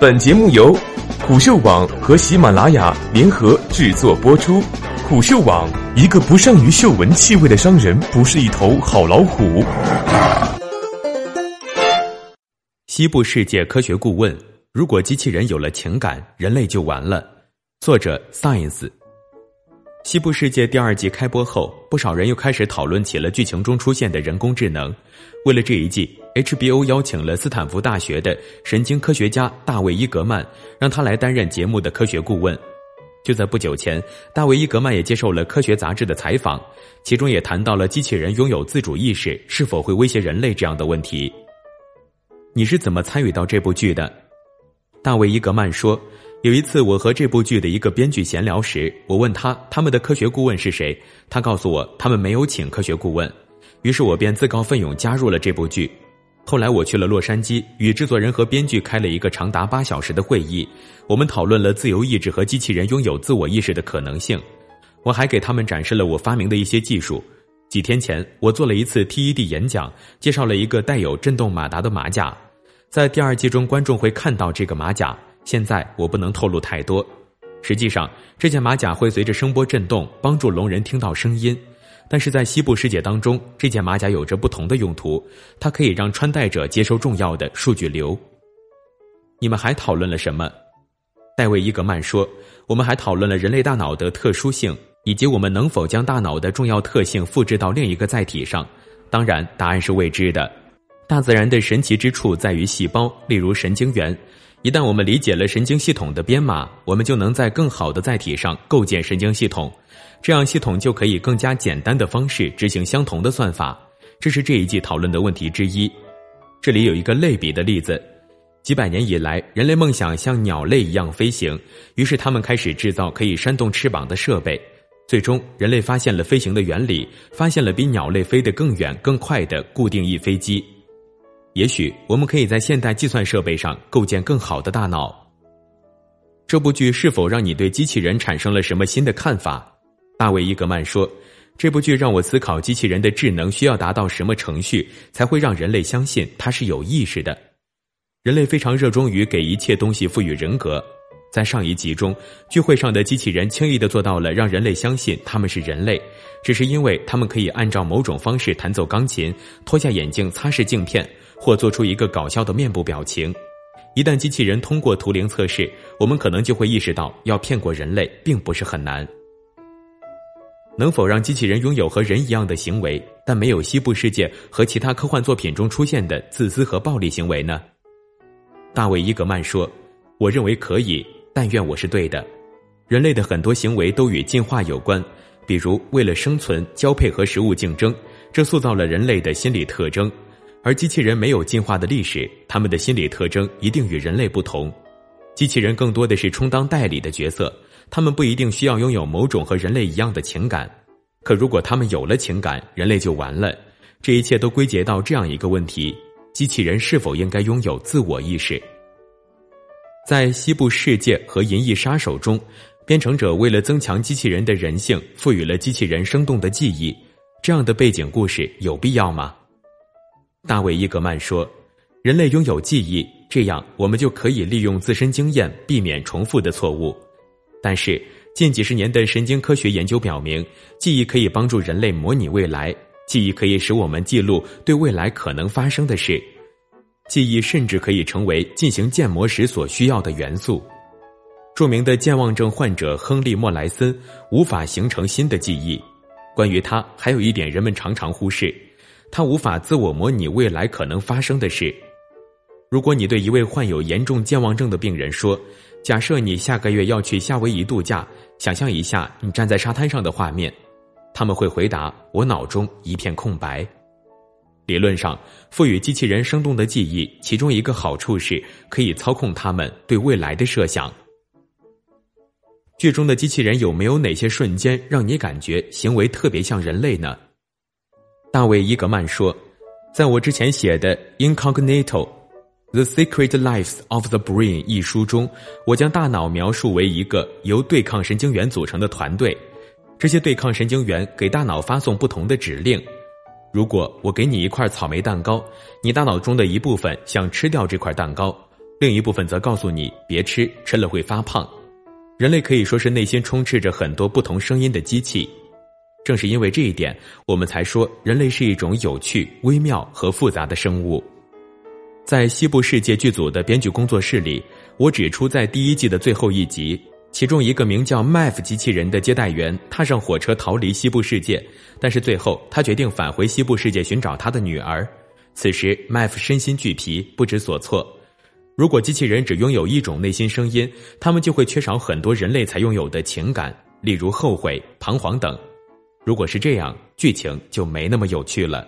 本节目由虎嗅网和喜马拉雅联合制作播出。虎嗅网：一个不善于嗅闻气味的商人，不是一头好老虎。西部世界科学顾问：如果机器人有了情感，人类就完了。作者：Science。西部世界第二季开播后，不少人又开始讨论起了剧情中出现的人工智能。为了这一季，HBO 邀请了斯坦福大学的神经科学家大卫·伊格曼，让他来担任节目的科学顾问。就在不久前，大卫·伊格曼也接受了科学杂志的采访，其中也谈到了机器人拥有自主意识是否会威胁人类这样的问题。你是怎么参与到这部剧的？大卫·伊格曼说。有一次，我和这部剧的一个编剧闲聊时，我问他他们的科学顾问是谁，他告诉我他们没有请科学顾问，于是我便自告奋勇加入了这部剧。后来我去了洛杉矶，与制作人和编剧开了一个长达八小时的会议，我们讨论了自由意志和机器人拥有自我意识的可能性。我还给他们展示了我发明的一些技术。几天前，我做了一次 TED 演讲，介绍了一个带有震动马达的马甲，在第二季中，观众会看到这个马甲。现在我不能透露太多。实际上，这件马甲会随着声波震动，帮助聋人听到声音。但是在西部世界当中，这件马甲有着不同的用途，它可以让穿戴者接收重要的数据流。你们还讨论了什么？戴维·伊格曼说：“我们还讨论了人类大脑的特殊性，以及我们能否将大脑的重要特性复制到另一个载体上。当然，答案是未知的。大自然的神奇之处在于细胞，例如神经元。”一旦我们理解了神经系统的编码，我们就能在更好的载体上构建神经系统，这样系统就可以更加简单的方式执行相同的算法。这是这一季讨论的问题之一。这里有一个类比的例子：几百年以来，人类梦想像鸟类一样飞行，于是他们开始制造可以扇动翅膀的设备。最终，人类发现了飞行的原理，发现了比鸟类飞得更远、更快的固定翼飞机。也许我们可以在现代计算设备上构建更好的大脑。这部剧是否让你对机器人产生了什么新的看法？大卫·伊格曼说：“这部剧让我思考机器人的智能需要达到什么程序才会让人类相信它是有意识的。人类非常热衷于给一切东西赋予人格。在上一集中，聚会上的机器人轻易的做到了让人类相信他们是人类，只是因为他们可以按照某种方式弹奏钢琴、脱下眼镜擦拭镜片。”或做出一个搞笑的面部表情，一旦机器人通过图灵测试，我们可能就会意识到，要骗过人类并不是很难。能否让机器人拥有和人一样的行为，但没有西部世界和其他科幻作品中出现的自私和暴力行为呢？大卫·伊格曼说：“我认为可以，但愿我是对的。人类的很多行为都与进化有关，比如为了生存、交配和食物竞争，这塑造了人类的心理特征。”而机器人没有进化的历史，他们的心理特征一定与人类不同。机器人更多的是充当代理的角色，他们不一定需要拥有某种和人类一样的情感。可如果他们有了情感，人类就完了。这一切都归结到这样一个问题：机器人是否应该拥有自我意识？在《西部世界》和《银翼杀手》中，编程者为了增强机器人的人性，赋予了机器人生动的记忆。这样的背景故事有必要吗？大卫·伊格曼说：“人类拥有记忆，这样我们就可以利用自身经验避免重复的错误。但是，近几十年的神经科学研究表明，记忆可以帮助人类模拟未来，记忆可以使我们记录对未来可能发生的事，记忆甚至可以成为进行建模时所需要的元素。”著名的健忘症患者亨利·莫莱森无法形成新的记忆。关于他，还有一点人们常常忽视。他无法自我模拟未来可能发生的事。如果你对一位患有严重健忘症的病人说：“假设你下个月要去夏威夷度假，想象一下你站在沙滩上的画面。”他们会回答：“我脑中一片空白。”理论上，赋予机器人生动的记忆，其中一个好处是可以操控他们对未来的设想。剧中的机器人有没有哪些瞬间让你感觉行为特别像人类呢？大卫·伊格曼说：“在我之前写的《Incognito: The Secret Lives of the Brain》一书中，我将大脑描述为一个由对抗神经元组成的团队。这些对抗神经元给大脑发送不同的指令。如果我给你一块草莓蛋糕，你大脑中的一部分想吃掉这块蛋糕，另一部分则告诉你别吃，吃了会发胖。人类可以说是内心充斥着很多不同声音的机器。正是因为这一点，我们才说人类是一种有趣、微妙和复杂的生物。在西部世界剧组的编剧工作室里，我指出，在第一季的最后一集，其中一个名叫 Maf 机器人的接待员踏上火车逃离西部世界，但是最后他决定返回西部世界寻找他的女儿。此时，Maf 身心俱疲，不知所措。如果机器人只拥有一种内心声音，他们就会缺少很多人类才拥有的情感，例如后悔、彷徨等。如果是这样，剧情就没那么有趣了。